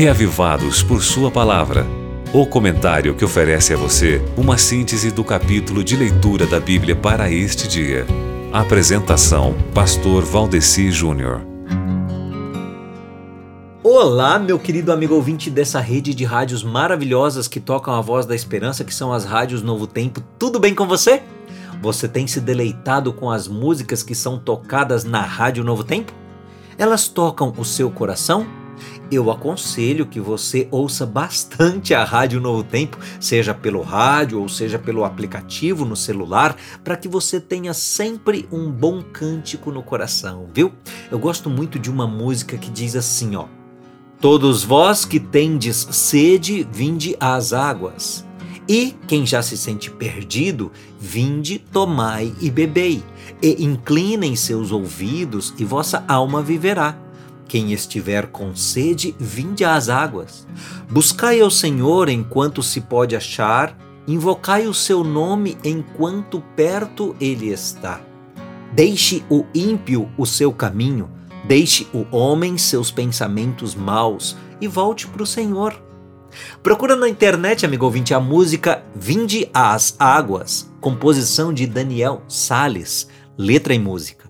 Reavivados por Sua Palavra. O comentário que oferece a você uma síntese do capítulo de leitura da Bíblia para este dia. Apresentação: Pastor Valdeci Júnior. Olá, meu querido amigo ouvinte dessa rede de rádios maravilhosas que tocam a voz da esperança, que são as rádios Novo Tempo. Tudo bem com você? Você tem se deleitado com as músicas que são tocadas na Rádio Novo Tempo? Elas tocam o seu coração? Eu aconselho que você ouça bastante a Rádio Novo Tempo, seja pelo rádio ou seja pelo aplicativo no celular, para que você tenha sempre um bom cântico no coração, viu? Eu gosto muito de uma música que diz assim, ó: Todos vós que tendes sede, vinde às águas. E quem já se sente perdido, vinde, tomai e bebei, e inclinem seus ouvidos, e vossa alma viverá. Quem estiver com sede, vinde às águas. Buscai ao Senhor enquanto se pode achar, invocai o seu nome enquanto perto ele está. Deixe o ímpio o seu caminho, deixe o homem seus pensamentos maus e volte para o Senhor Procura na internet, amigo ouvinte, a música Vinde às Águas, composição de Daniel Sales, letra e música.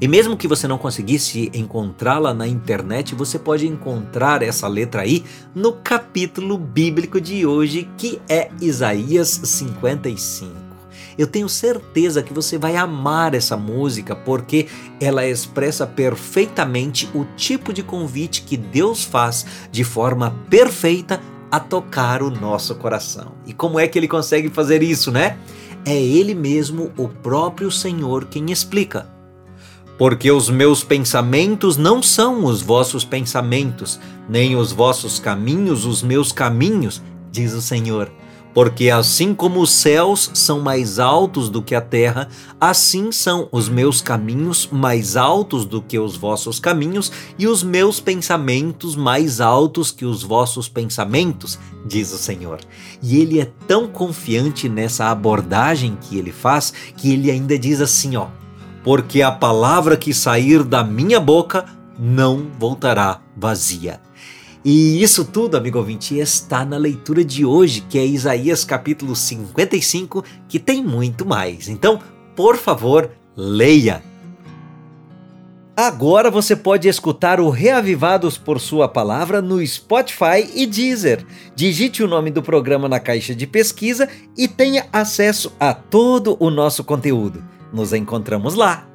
E mesmo que você não conseguisse encontrá-la na internet, você pode encontrar essa letra aí no capítulo bíblico de hoje, que é Isaías 55. Eu tenho certeza que você vai amar essa música porque ela expressa perfeitamente o tipo de convite que Deus faz de forma perfeita a tocar o nosso coração. E como é que ele consegue fazer isso, né? É ele mesmo, o próprio Senhor, quem explica. Porque os meus pensamentos não são os vossos pensamentos, nem os vossos caminhos os meus caminhos, diz o Senhor. Porque assim como os céus são mais altos do que a terra, assim são os meus caminhos mais altos do que os vossos caminhos, e os meus pensamentos mais altos que os vossos pensamentos, diz o Senhor. E ele é tão confiante nessa abordagem que ele faz, que ele ainda diz assim, ó: Porque a palavra que sair da minha boca não voltará vazia e isso tudo, amigo ouvinte, está na leitura de hoje, que é Isaías capítulo 55, que tem muito mais. Então, por favor, leia. Agora você pode escutar o Reavivados por Sua Palavra no Spotify e Deezer. Digite o nome do programa na caixa de pesquisa e tenha acesso a todo o nosso conteúdo. Nos encontramos lá.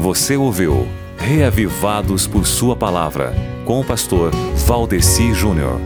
Você ouviu Reavivados por Sua Palavra, com o pastor Valdeci Júnior.